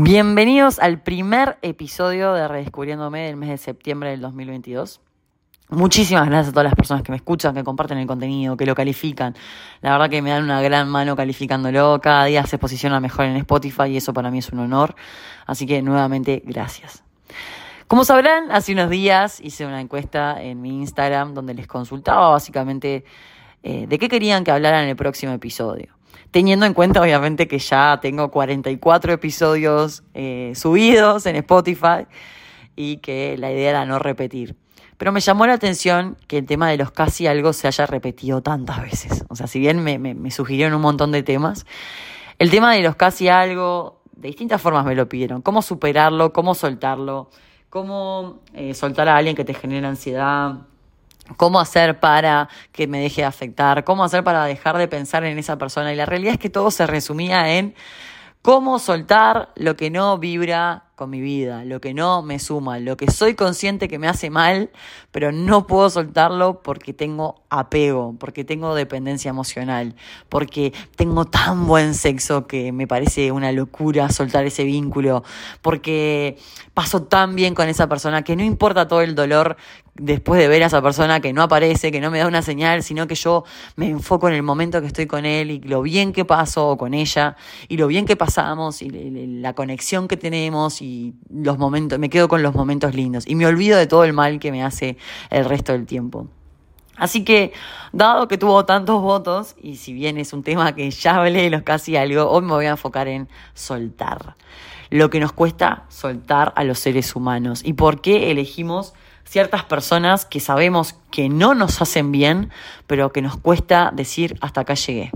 Bienvenidos al primer episodio de Redescubriéndome del mes de septiembre del 2022. Muchísimas gracias a todas las personas que me escuchan, que comparten el contenido, que lo califican. La verdad que me dan una gran mano calificándolo. Cada día se posiciona mejor en Spotify y eso para mí es un honor. Así que nuevamente, gracias. Como sabrán, hace unos días hice una encuesta en mi Instagram donde les consultaba básicamente eh, de qué querían que hablara en el próximo episodio. Teniendo en cuenta, obviamente, que ya tengo 44 episodios eh, subidos en Spotify y que la idea era no repetir. Pero me llamó la atención que el tema de los casi algo se haya repetido tantas veces. O sea, si bien me, sugirieron un montón de temas, el tema de los casi algo, de distintas formas me lo pidieron. Cómo superarlo, cómo soltarlo, cómo eh, soltar a alguien que te genera ansiedad, cómo hacer para que me deje de afectar, cómo hacer para dejar de pensar en esa persona. Y la realidad es que todo se resumía en cómo soltar lo que no vibra con mi vida, lo que no me suma, lo que soy consciente que me hace mal, pero no puedo soltarlo porque tengo apego, porque tengo dependencia emocional, porque tengo tan buen sexo que me parece una locura soltar ese vínculo, porque paso tan bien con esa persona que no importa todo el dolor después de ver a esa persona que no aparece, que no me da una señal, sino que yo me enfoco en el momento que estoy con él y lo bien que paso con ella y lo bien que pasamos y la conexión que tenemos y los momentos, me quedo con los momentos lindos y me olvido de todo el mal que me hace el resto del tiempo. Así que, dado que tuvo tantos votos, y si bien es un tema que ya hablé de los casi algo, hoy me voy a enfocar en soltar. Lo que nos cuesta soltar a los seres humanos y por qué elegimos ciertas personas que sabemos que no nos hacen bien, pero que nos cuesta decir hasta acá llegué.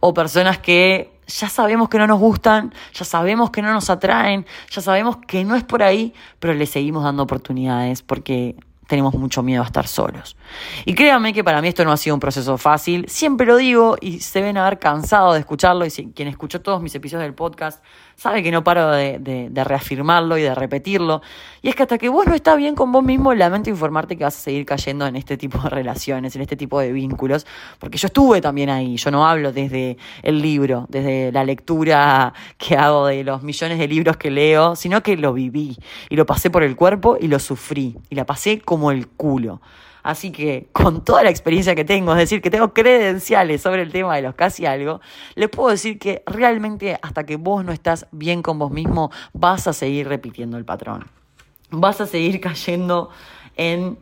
O personas que ya sabemos que no nos gustan, ya sabemos que no nos atraen, ya sabemos que no es por ahí, pero le seguimos dando oportunidades porque tenemos mucho miedo a estar solos. Y créanme que para mí esto no ha sido un proceso fácil, siempre lo digo y se ven haber cansado de escucharlo y si, quien escuchó todos mis episodios del podcast sabe que no paro de, de, reafirmarlo y de repetirlo. Y es que hasta que vos no estás bien con vos mismo, lamento informarte que vas a seguir cayendo en este tipo de relaciones, en este tipo de vínculos, porque yo estuve también ahí, yo no hablo desde el libro, desde la lectura que hago de los millones de libros que leo, sino que lo viví y lo pasé por el cuerpo y lo sufrí y la pasé como el culo. Así que con toda la experiencia que tengo, es decir, que tengo credenciales sobre el tema de los casi algo, le puedo decir que realmente hasta que vos no estás bien con vos mismo, vas a seguir repitiendo el patrón. Vas a seguir cayendo en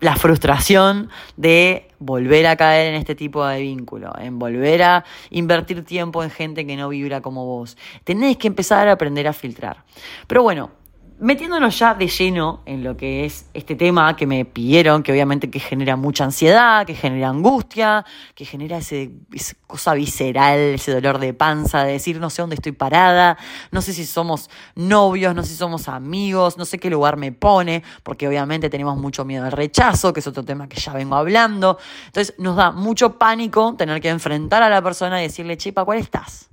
la frustración de volver a caer en este tipo de vínculo, en volver a invertir tiempo en gente que no vibra como vos. Tenés que empezar a aprender a filtrar. Pero bueno, metiéndonos ya de lleno en lo que es este tema que me pidieron, que obviamente que genera mucha ansiedad, que genera angustia, que genera ese, esa cosa visceral, ese dolor de panza, de decir no sé dónde estoy parada, no sé si somos novios, no sé si somos amigos, no sé qué lugar me pone, porque obviamente tenemos mucho miedo al rechazo, que es otro tema que ya vengo hablando. Entonces nos da mucho pánico tener que enfrentar a la persona y decirle, chepa, ¿cuál estás?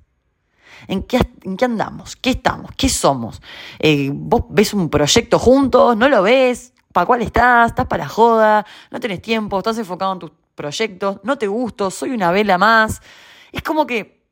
¿En qué, en qué andamos? ¿Qué estamos? ¿Qué somos? Eh, ¿Vos ves un proyecto juntos? ¿No lo ves? ¿Para cuál estás? ¿Estás para joda? ¿No tenés tiempo? ¿Estás enfocado en tus proyectos? ¿No te gusto? ¿Soy una vela más? Es como que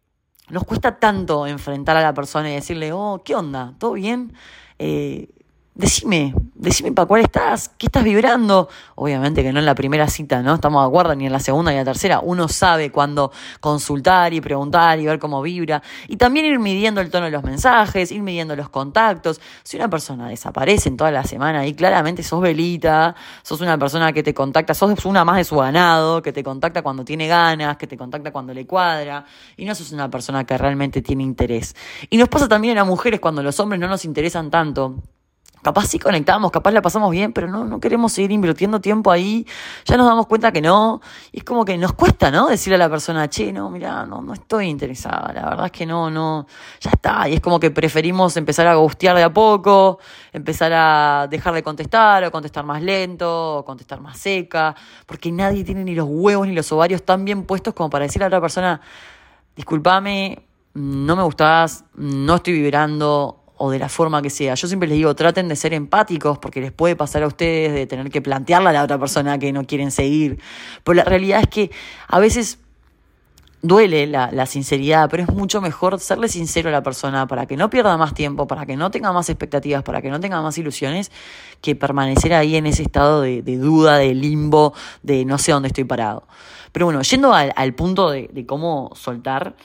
nos cuesta tanto enfrentar a la persona y decirle, oh, ¿qué onda? ¿Todo bien? Eh, decime, decime para cuál estás, qué estás vibrando. Obviamente que no en la primera cita, ¿no? Estamos de acuerdo, ni en la segunda ni en la tercera. Uno sabe cuándo consultar y preguntar y ver cómo vibra. Y también ir midiendo el tono de los mensajes, ir midiendo los contactos. Si una persona desaparece en toda la semana y claramente sos velita, sos una persona que te contacta, sos una más de su ganado, que te contacta cuando tiene ganas, que te contacta cuando le cuadra, y no sos una persona que realmente tiene interés. Y nos pasa también a mujeres cuando los hombres no nos interesan tanto Capaz sí conectamos, capaz la pasamos bien, pero no, no queremos seguir invirtiendo tiempo ahí. Ya nos damos cuenta que no. Y es como que nos cuesta, ¿no? Decirle a la persona, che, no, mira, no, no estoy interesada. La verdad es que no, no. Ya está. Y es como que preferimos empezar a gustear de a poco, empezar a dejar de contestar, o contestar más lento, o contestar más seca. Porque nadie tiene ni los huevos ni los ovarios tan bien puestos como para decirle a otra persona, discúlpame, no me gustás, no estoy vibrando o de la forma que sea. Yo siempre les digo, traten de ser empáticos porque les puede pasar a ustedes de tener que plantearle a la otra persona que no quieren seguir. Pero la realidad es que a veces duele la, sinceridad, pero es mucho mejor serle sincero a la persona para que no pierda más tiempo, para que no tenga más expectativas, para que no tenga más ilusiones, que permanecer ahí en ese estado de, duda, de limbo, de no sé dónde estoy parado. Pero bueno, yendo al, punto de, cómo soltar,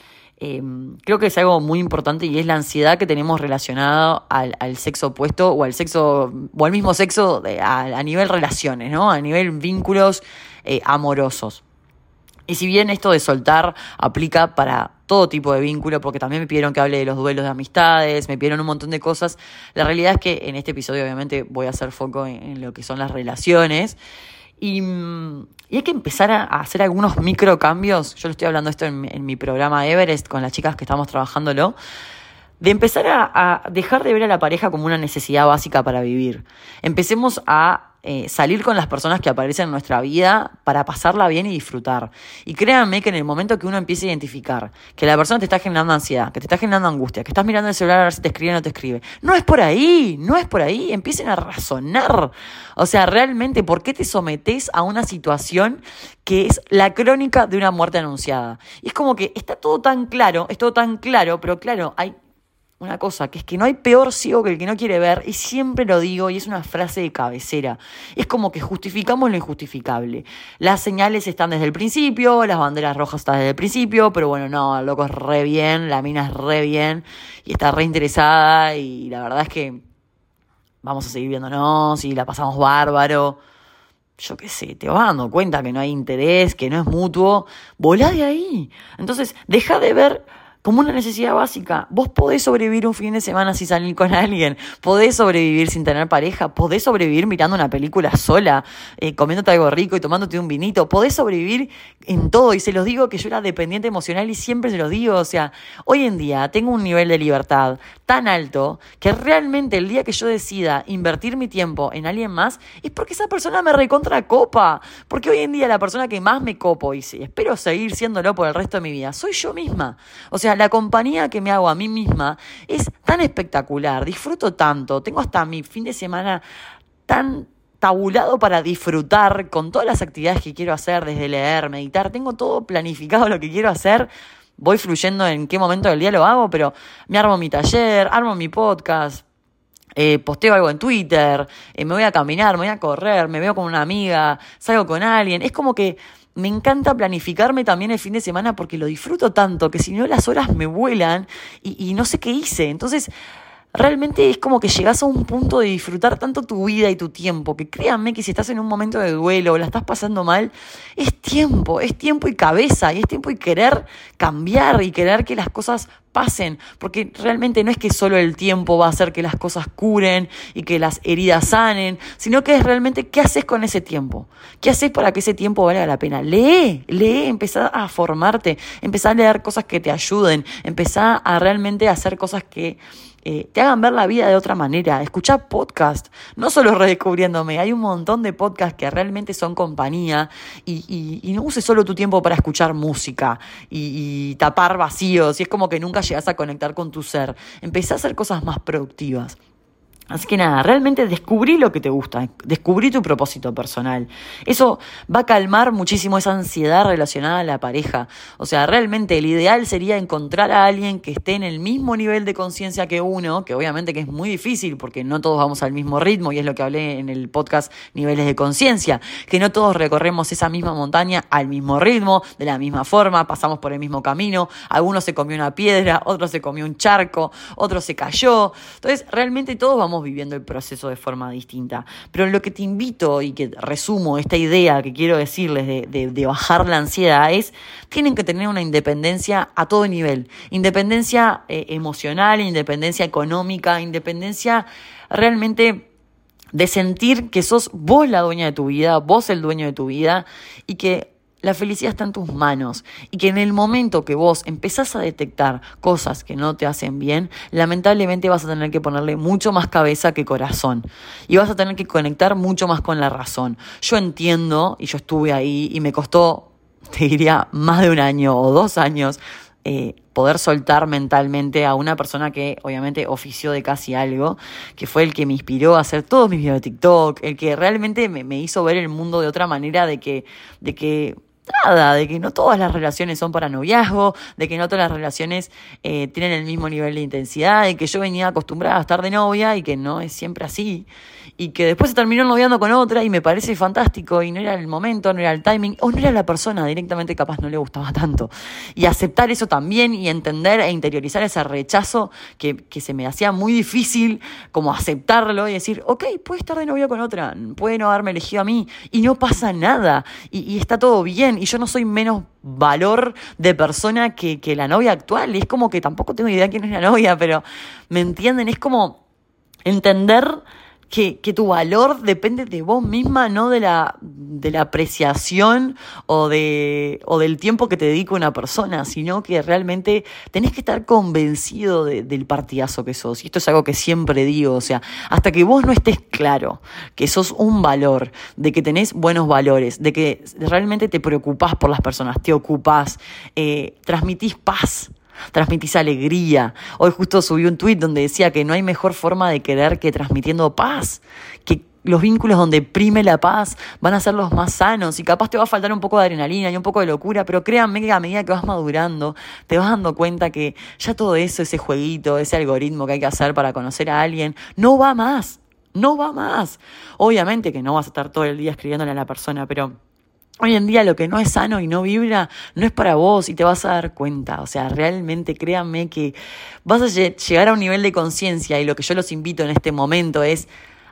eh, creo que es algo muy importante y es la ansiedad que tenemos relacionada al, sexo opuesto o al sexo, o al mismo sexo a, nivel relaciones, ¿no? A nivel vínculos eh, amorosos. Y si bien esto de soltar aplica para todo tipo de vínculo, porque también me pidieron que hable de los duelos de amistades, me pidieron un montón de cosas, la realidad es que en este episodio obviamente voy a hacer foco en lo que son las relaciones. Y, hay que empezar a, hacer algunos micro cambios. Yo lo estoy hablando esto en, en mi programa Everest con las chicas que estamos trabajándolo de empezar a, dejar de ver a la pareja como una necesidad básica para vivir. Empecemos a eh, salir con las personas que aparecen en nuestra vida para pasarla bien y disfrutar. Y créanme que en el momento que uno empiece a identificar que la persona te está generando ansiedad, que te está generando angustia, que estás mirando el celular a ver si te escribe o no te escribe, no es por ahí, no es por ahí, empiecen a razonar. O sea, realmente, ¿por qué te sometes a una situación que es la crónica de una muerte anunciada? Y es como que está todo tan claro, es todo tan claro, pero claro, hay una cosa, que es que no hay peor ciego que el que no quiere ver, y siempre lo digo, y es una frase de cabecera. Es como que justificamos lo injustificable. Las señales están desde el principio, las banderas rojas están desde el principio, pero bueno, no, el loco es re bien, la mina es re bien, y está re interesada, y la verdad es que vamos a seguir viéndonos, y la pasamos bárbaro. Yo qué sé, te vas dando cuenta que no hay interés, que no es mutuo, volá de ahí. Entonces, deja de ver como una necesidad básica. Vos podés sobrevivir un fin de semana sin salir con alguien, podés sobrevivir sin tener pareja, podés sobrevivir mirando una película sola, eh, comiéndote algo rico y tomándote un vinito, podés sobrevivir en todo. Y se los digo que yo era dependiente emocional y siempre se los digo. O sea, hoy en día tengo un nivel de libertad tan alto que realmente el día que yo decida invertir mi tiempo en alguien más es porque esa persona me recontra copa. Porque hoy en día la persona que más me copo y espero seguir siéndolo por el resto de mi vida soy yo misma. O sea, la compañía que me hago a mí misma es tan espectacular, disfruto tanto, tengo hasta mi fin de semana tan tabulado para disfrutar con todas las actividades que quiero hacer, desde leer, meditar, tengo todo planificado lo que quiero hacer. Voy fluyendo en qué momento del día lo hago, pero me armo mi taller, armo mi podcast, eh, posteo algo en Twitter, eh, me voy a caminar, me voy a correr, me veo con una amiga, salgo con alguien. Es como que me encanta planificarme también el fin de semana porque lo disfruto tanto que si no las horas me vuelan y, no sé qué hice. Entonces, realmente es como que llegas a un punto de disfrutar tanto tu vida y tu tiempo, que créanme que si estás en un momento de duelo o la estás pasando mal, es tiempo, es tiempo y cabeza, y es tiempo y querer cambiar y querer que las cosas pasen, porque realmente no es que solo el tiempo va a hacer que las cosas curen y que las heridas sanen, sino que es realmente qué haces con ese tiempo, qué haces para que ese tiempo valga la pena. Lee, lee, empezá a formarte, empezá a leer cosas que te ayuden, empezá a realmente hacer cosas que eh, te hagan ver la vida de otra manera. Escuchar podcast, no solo redescubriéndome, hay un montón de podcasts que realmente son compañía y, no uses solo tu tiempo para escuchar música y, tapar vacíos y es como que nunca llegas a conectar con tu ser. Empecé a hacer cosas más productivas. Así que nada, realmente descubrí lo que te gusta, descubrí tu propósito personal. Eso va a calmar muchísimo esa ansiedad relacionada a la pareja. O sea, realmente el ideal sería encontrar a alguien que esté en el mismo nivel de conciencia que uno, que obviamente que es muy difícil porque no todos vamos al mismo ritmo y es lo que hablé en el podcast Niveles de Conciencia, que no todos recorremos esa misma montaña al mismo ritmo, de la misma forma, pasamos por el mismo camino, algunos se comió una piedra, otros se comió un charco, otros se cayó. Entonces, realmente todos vamos viviendo el proceso de forma distinta. Pero lo que te invito y que resumo esta idea que quiero decirles de, bajar la ansiedad es, tienen que tener una independencia a todo nivel. Independencia eh, emocional, independencia económica, independencia realmente de sentir que sos vos la dueña de tu vida, vos el dueño de tu vida y que la felicidad está en tus manos y que en el momento que vos empezás a detectar cosas que no te hacen bien, lamentablemente vas a tener que ponerle mucho más cabeza que corazón y vas a tener que conectar mucho más con la razón. Yo entiendo y yo estuve ahí y me costó, te diría, más de un año o dos años eh, poder soltar mentalmente a una persona que obviamente ofició de casi algo, que fue el que me inspiró a hacer todos mis videos de TikTok, el que realmente me, me hizo ver el mundo de otra manera, de que, de que nada, de que no todas las relaciones son para noviazgo, de que no todas las relaciones eh, tienen el mismo nivel de intensidad, de que yo venía acostumbrada a estar de novia y que no es siempre así, y que después se terminó noviando con otra y me parece fantástico y no era el momento, no era el timing, o no era la persona, directamente capaz no le gustaba tanto. Y aceptar eso también y entender e interiorizar ese rechazo que, que se me hacía muy difícil, como aceptarlo y decir, ok, puede estar de novia con otra, puede no haberme elegido a mí y no pasa nada y, está todo y yo no soy menos valor de persona que, que la novia actual. Y es como que tampoco tengo idea quién es la novia, pero ¿me entienden? Es como entender que, que, tu valor depende de vos misma, no de la, de la apreciación o, de, o del tiempo que te dedica una persona, sino que realmente tenés que estar convencido de, del partidazo que sos. Y esto es algo que siempre digo, o sea, hasta que vos no estés claro que sos un valor, de que tenés buenos valores, de que realmente te preocupás por las personas, te ocupás, eh, transmitís paz transmitís alegría. Hoy justo subí un tuit donde decía que no hay mejor forma de querer que transmitiendo paz, que los vínculos donde prime la paz van a ser los más sanos y capaz te va a faltar un poco de adrenalina y un poco de locura, pero créanme que a medida que vas madurando te vas dando cuenta que ya todo eso, ese jueguito, ese algoritmo que hay que hacer para conocer a alguien, no va más, no va más. Obviamente que no vas a estar todo el día escribiéndole a la persona, pero Hoy en día lo que no es sano y no vibra no es para vos y te vas a dar cuenta. O sea, realmente créanme que vas a llegar a un nivel de conciencia y lo que yo los invito en este momento es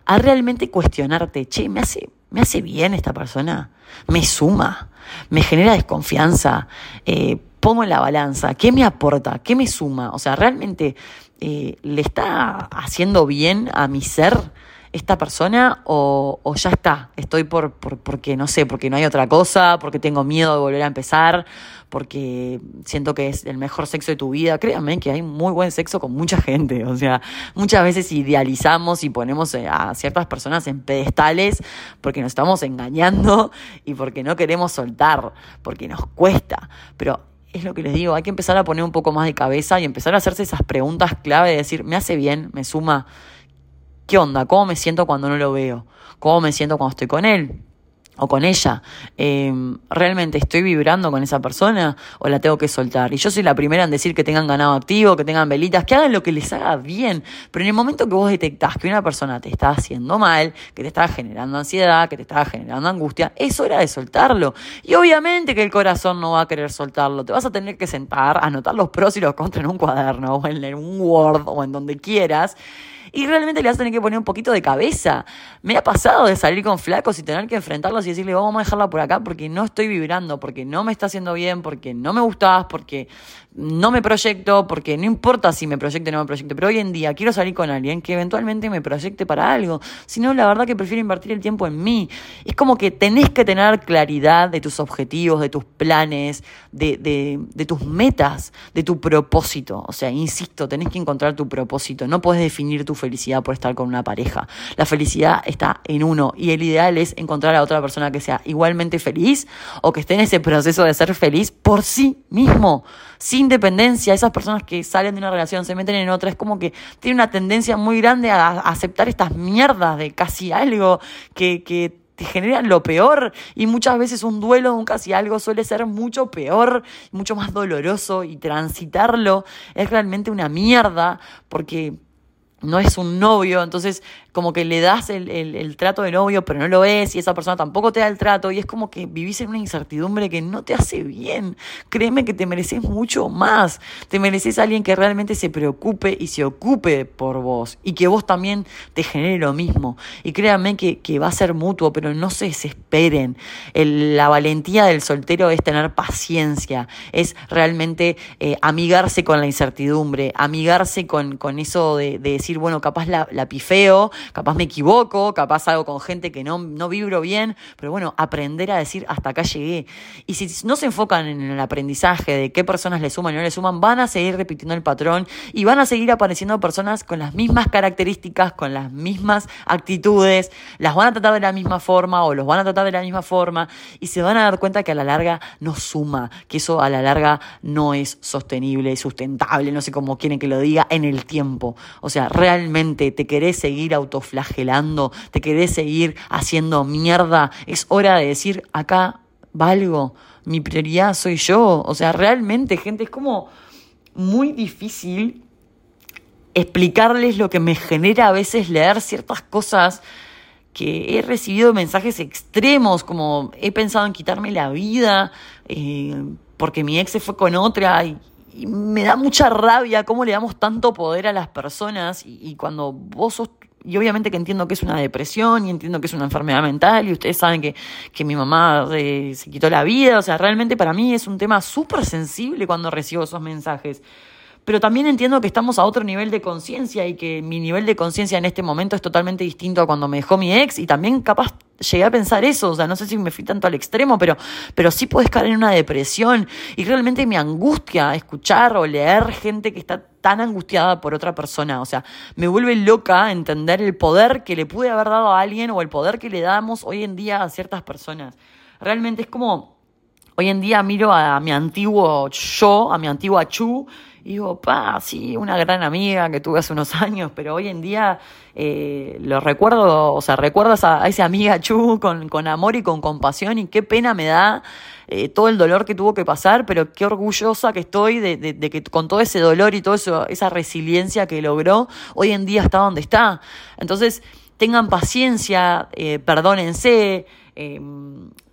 a realmente cuestionarte, che, ¿me hace, ¿me hace bien esta persona? ¿Me suma? ¿Me genera desconfianza? Eh, pongo en la balanza, ¿qué me aporta? ¿Qué me suma? O sea, ¿realmente eh, le está haciendo bien a mi ser? Esta persona o, ya está, estoy por, por, porque no sé, porque no hay otra cosa, porque tengo miedo de volver a empezar, porque siento que es el mejor sexo de tu vida. Créanme que hay muy buen sexo con mucha gente, o sea, muchas veces idealizamos y ponemos eh, a ciertas personas en pedestales porque nos estamos engañando y porque no queremos soltar, porque nos cuesta, pero es lo que les digo, hay que empezar a poner un poco más de cabeza y empezar a hacerse esas preguntas clave de decir, me hace bien, me suma, ¿Qué onda? ¿Cómo me siento cuando no lo veo? ¿Cómo me siento cuando estoy con él? o con ella, em, ¿realmente estoy vibrando con esa persona o la tengo que soltar? Y yo soy la primera en decir que tengan ganado activo, que tengan velitas, que hagan lo que les haga bien. Pero en el momento que vos detectás que una persona te está haciendo mal, que te está generando ansiedad, que te está generando angustia, es hora de soltarlo. Y obviamente que el corazón no va a querer soltarlo. Te vas a tener que sentar, anotar los pros y los contras en un cuaderno o en un Word o en donde quieras y realmente le vas a tener que poner un poquito de cabeza. Me ha pasado de salir con flacos y tener que enfrentarlos y decirle, vamos a dejarla por acá porque no estoy vibrando, porque no me está haciendo bien, porque no me gustabas, porque no me proyecto, porque no importa si me proyecte o no me proyecte, pero hoy en día quiero salir con alguien que eventualmente me proyecte para algo. Si no, la verdad que prefiero invertir el tiempo en mí. Es como que tenés que tener claridad de tus objetivos, de tus planes, de, de, de tus metas, de tu propósito. O sea, insisto, tenés que encontrar tu propósito. No puedes definir tu felicidad por estar con una pareja. La felicidad está en uno y el ideal es encontrar a otra persona que sea igualmente feliz o que esté en ese proceso de ser feliz por sí mismo sin dependencia, esas personas que salen de una relación, se meten en otra, es como que tienen una tendencia muy grande a, aceptar estas mierdas de casi algo que, que te generan lo peor y muchas veces un duelo un casi algo suele ser mucho peor, mucho más doloroso y transitarlo es realmente una mierda porque no es un novio, entonces como que le das el, el, trato de novio, pero no lo es, y esa persona tampoco te da el trato, y es como que vivís en una incertidumbre que no te hace bien. Créeme que te mereces mucho más. Te mereces alguien que realmente se preocupe y se ocupe por vos, y que vos también te genere lo mismo. Y créanme que, que va a ser mutuo, pero no se desesperen. El, la valentía del soltero es tener paciencia, es realmente eh, amigarse con la incertidumbre, amigarse con, con eso de, de decir, bueno, capaz la pifeo, capaz me equivoco, capaz hago con gente que no, no vibro bien, pero bueno, aprender a decir hasta acá llegué. Y si no se enfocan en el aprendizaje de qué personas le suman y no le suman, van a seguir repitiendo el patrón y van a seguir apareciendo personas con las mismas características, con las mismas actitudes, las van a tratar de la misma forma o los van a tratar de la misma forma y se van a dar cuenta que a la larga no suma, que eso a la larga no es sostenible, sustentable, no sé cómo quieren que lo diga, en el tiempo. O sea, realmente te querés seguir autoflagelando, te querés seguir haciendo mierda, es hora de decir acá valgo, mi prioridad soy yo. O sea, realmente, gente, es como muy difícil explicarles lo que me genera a veces leer ciertas cosas que he recibido mensajes extremos, como he pensado en quitarme la vida eh, porque mi ex se fue con otra y, me da mucha rabia cómo le damos tanto poder a las personas y, cuando vos sos y obviamente que entiendo que es una depresión y entiendo que es una enfermedad mental y ustedes saben que, que mi mamá eh, se quitó la vida, o sea, realmente para mí es un tema súper sensible cuando recibo esos mensajes. Pero también entiendo que estamos a otro nivel de conciencia y que mi nivel de conciencia en este momento es totalmente distinto a cuando me dejó mi ex y también capaz llegué a pensar eso, o sea, no sé si me fui tanto al extremo, pero, pero sí puedes caer en una depresión y realmente me angustia escuchar o leer gente que está tan angustiada por otra persona, o sea, me vuelve loca entender el poder que le pude haber dado a alguien o el poder que le damos hoy en día a ciertas personas. Realmente es como, hoy en día miro a mi antiguo yo, a mi antigua Chu, y digo, pa, sí, una gran amiga que tuve hace unos años, pero hoy en día eh, lo recuerdo, o sea, recuerdas a, esa amiga Chu con, con, amor y con compasión y qué pena me da eh, todo el dolor que tuvo que pasar, pero qué orgullosa que estoy de, de, que con todo ese dolor y toda esa resiliencia que logró, hoy en día está donde está. Entonces, tengan paciencia, eh, perdónense. Eh,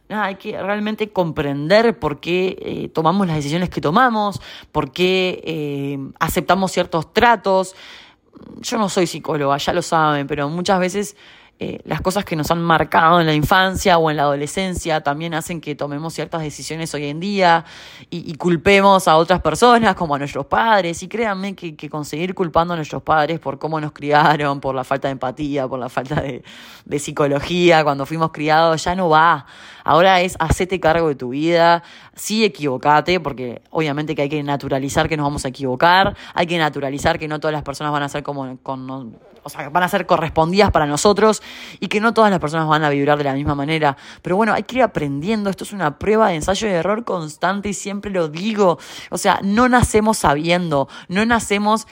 hay que realmente comprender por qué eh, tomamos las decisiones que tomamos, por qué eh, aceptamos ciertos tratos. Yo no soy psicóloga, ya lo saben, pero muchas veces eh, las cosas que nos han marcado en la infancia o en la adolescencia también hacen que tomemos ciertas decisiones hoy en día y, culpemos a otras personas como a nuestros padres. Y créanme que, conseguir culpando a nuestros padres por cómo nos criaron, por la falta de empatía, por la falta de, de psicología cuando fuimos criados, ya no va. Ahora es hacete cargo de tu vida, sí equivocate, porque obviamente que hay que naturalizar que nos vamos a equivocar, hay que naturalizar que no todas las personas van a ser como con o sea, van a ser correspondidas para nosotros y que no todas las personas van a vibrar de la misma manera. Pero bueno, hay que ir aprendiendo, esto es una prueba de ensayo y error constante y siempre lo digo. O sea, no nacemos sabiendo, no nacemos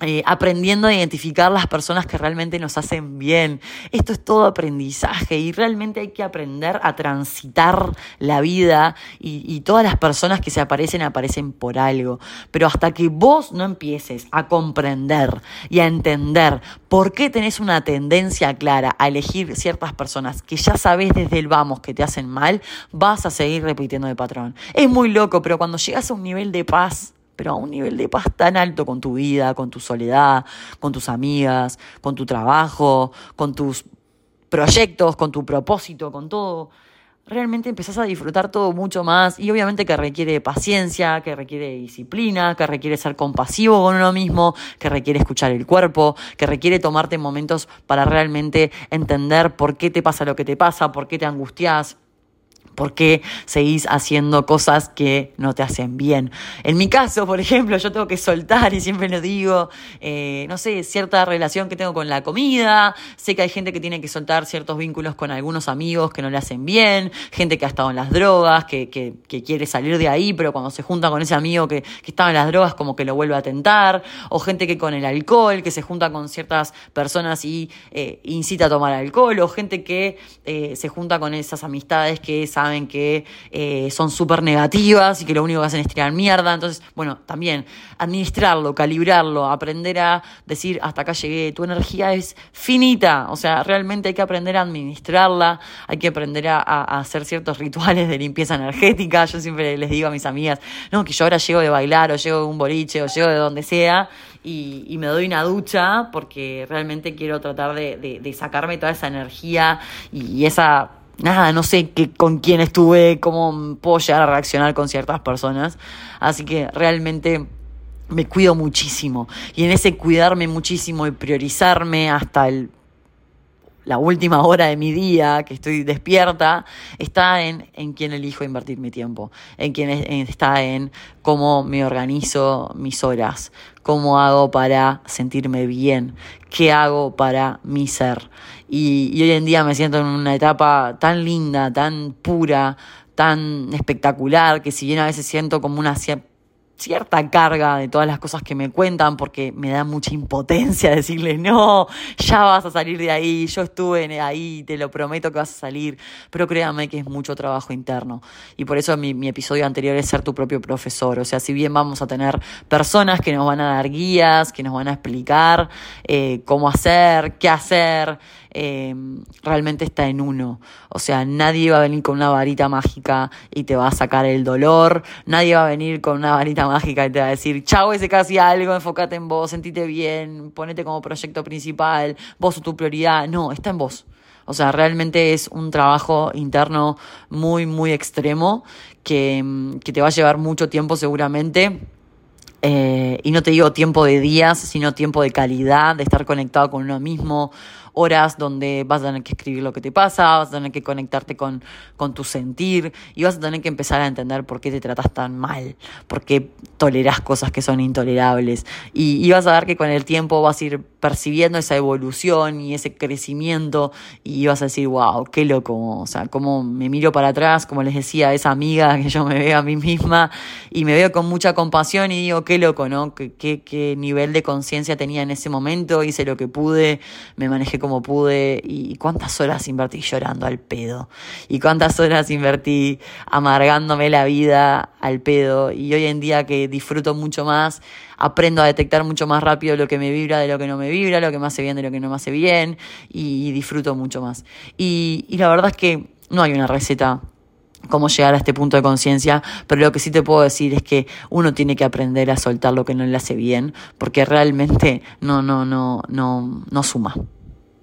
eh, aprendiendo a identificar las personas que realmente nos hacen bien. Esto es todo aprendizaje y realmente hay que aprender a transitar la vida y, todas las personas que se aparecen aparecen por algo. Pero hasta que vos no empieces a comprender y a entender por qué tenés una tendencia clara a elegir ciertas personas que ya sabes desde el vamos que te hacen mal, vas a seguir repitiendo de patrón. Es muy loco, pero cuando llegas a un nivel de paz, pero a un nivel de paz tan alto con tu vida, con tu soledad, con tus amigas, con tu trabajo, con tus proyectos, con tu propósito, con todo. Realmente empezás a disfrutar todo mucho más y obviamente que requiere paciencia, que requiere disciplina, que requiere ser compasivo con uno mismo, que requiere escuchar el cuerpo, que requiere tomarte momentos para realmente entender por qué te pasa lo que te pasa, por qué te angustias, ¿Por qué seguís haciendo cosas que no te hacen bien? En mi caso, por ejemplo, yo tengo que soltar y siempre lo digo, eh, no sé, cierta relación que tengo con la comida, sé que hay gente que tiene que soltar ciertos vínculos con algunos amigos que no le hacen bien, gente que ha estado en las drogas, que, que, quiere salir de ahí, pero cuando se junta con ese amigo que, que estaba en las drogas como que lo vuelve a tentar, o gente que con el alcohol, que se junta con ciertas personas y eh, incita a tomar alcohol, o gente que eh, se junta con esas amistades que esa saben que eh, son súper negativas y que lo único que hacen es tirar mierda. Entonces, bueno, también administrarlo, calibrarlo, aprender a decir, hasta acá llegué, tu energía es finita. O sea, realmente hay que aprender a administrarla, hay que aprender a, hacer ciertos rituales de limpieza energética. Yo siempre les digo a mis amigas, no, que yo ahora llego de bailar o llego de un boliche o llego de donde sea. Y, me doy una ducha porque realmente quiero tratar de, sacarme toda esa energía y esa nada, no sé qué, con quién estuve, cómo puedo llegar a reaccionar con ciertas personas. Así que realmente me cuido muchísimo. Y en ese cuidarme muchísimo y priorizarme hasta el la última hora de mi día, que estoy despierta, está en, en quién elijo invertir mi tiempo, en quién está en cómo me organizo mis horas, cómo hago para sentirme bien, qué hago para mi ser. Y, y hoy en día me siento en una etapa tan linda, tan pura, tan espectacular, que si bien a veces siento como una cierta carga de todas las cosas que me cuentan porque me da mucha impotencia decirles, no, ya vas a salir de ahí, yo estuve ahí, te lo prometo que vas a salir, pero créanme que es mucho trabajo interno. Y por eso mi, mi episodio anterior es ser tu propio profesor. O sea, si bien vamos a tener personas que nos van a dar guías, que nos van a explicar eh, cómo hacer, qué hacer, eh, realmente está en uno. O sea, nadie va a venir con una varita mágica y te va a sacar el dolor, nadie va a venir con una varita mágica y te va a decir, chao, ese casi algo, enfócate en vos, sentite bien, ponete como proyecto principal, vos sos tu prioridad. No, está en vos. O sea, realmente es un trabajo interno muy, muy extremo que, que te va a llevar mucho tiempo seguramente. Eh, y no te digo tiempo de días, sino tiempo de calidad, de estar conectado con uno mismo, horas donde vas a tener que escribir lo que te pasa, vas a tener que conectarte con, con tu sentir y vas a tener que empezar a entender por qué te tratas tan mal, por qué tolerás cosas que son intolerables. Y, vas a ver que con el tiempo vas a ir percibiendo esa evolución y ese crecimiento y vas a decir, wow, qué loco, o sea, como me miro para atrás, como les decía, esa amiga que yo me veo a mí misma y me veo con mucha compasión y digo, qué loco, ¿no? Qué, qué, qué nivel de conciencia tenía en ese momento, hice lo que pude, me manejé como pude y cuántas horas invertí llorando al pedo y cuántas horas invertí amargándome la vida al pedo y hoy en día que disfruto mucho más, aprendo a detectar mucho más rápido lo que me vibra de lo que no me vibra, lo que me hace bien de lo que no me hace bien y disfruto mucho más. Y, y la verdad es que no hay una receta cómo llegar a este punto de conciencia, pero lo que sí te puedo decir es que uno tiene que aprender a soltar lo que no le hace bien, porque realmente no, no, no, no, no suma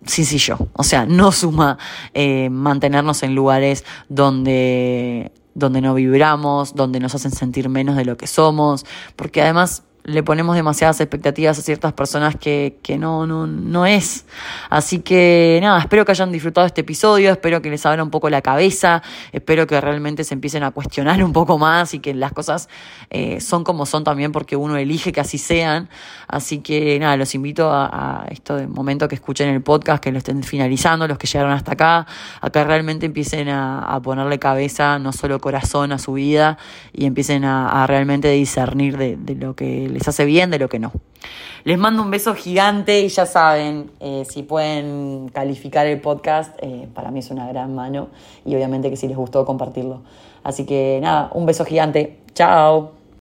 sencillo. O sea, no suma eh, mantenernos en lugares donde, donde no vibramos, donde nos hacen sentir menos de lo que somos, porque además le ponemos demasiadas expectativas a ciertas personas que, que no, no, no es. Así que nada, espero que hayan disfrutado este episodio, espero que les abra un poco la cabeza, espero que realmente se empiecen a cuestionar un poco más y que las cosas eh, son como son también porque uno elige que así sean. Así que nada, los invito a, a esto de momento que escuchen el podcast, que lo estén finalizando, los que llegaron hasta acá, a que realmente empiecen a, ponerle cabeza, no solo corazón a su vida y empiecen a, realmente discernir de lo que les hace bien, de lo que no. Les mando un beso gigante y ya saben, eh, si pueden calificar el podcast, eh, para mí es una gran mano y obviamente que si les gustó compartirlo. Así que nada, un beso gigante. Chao.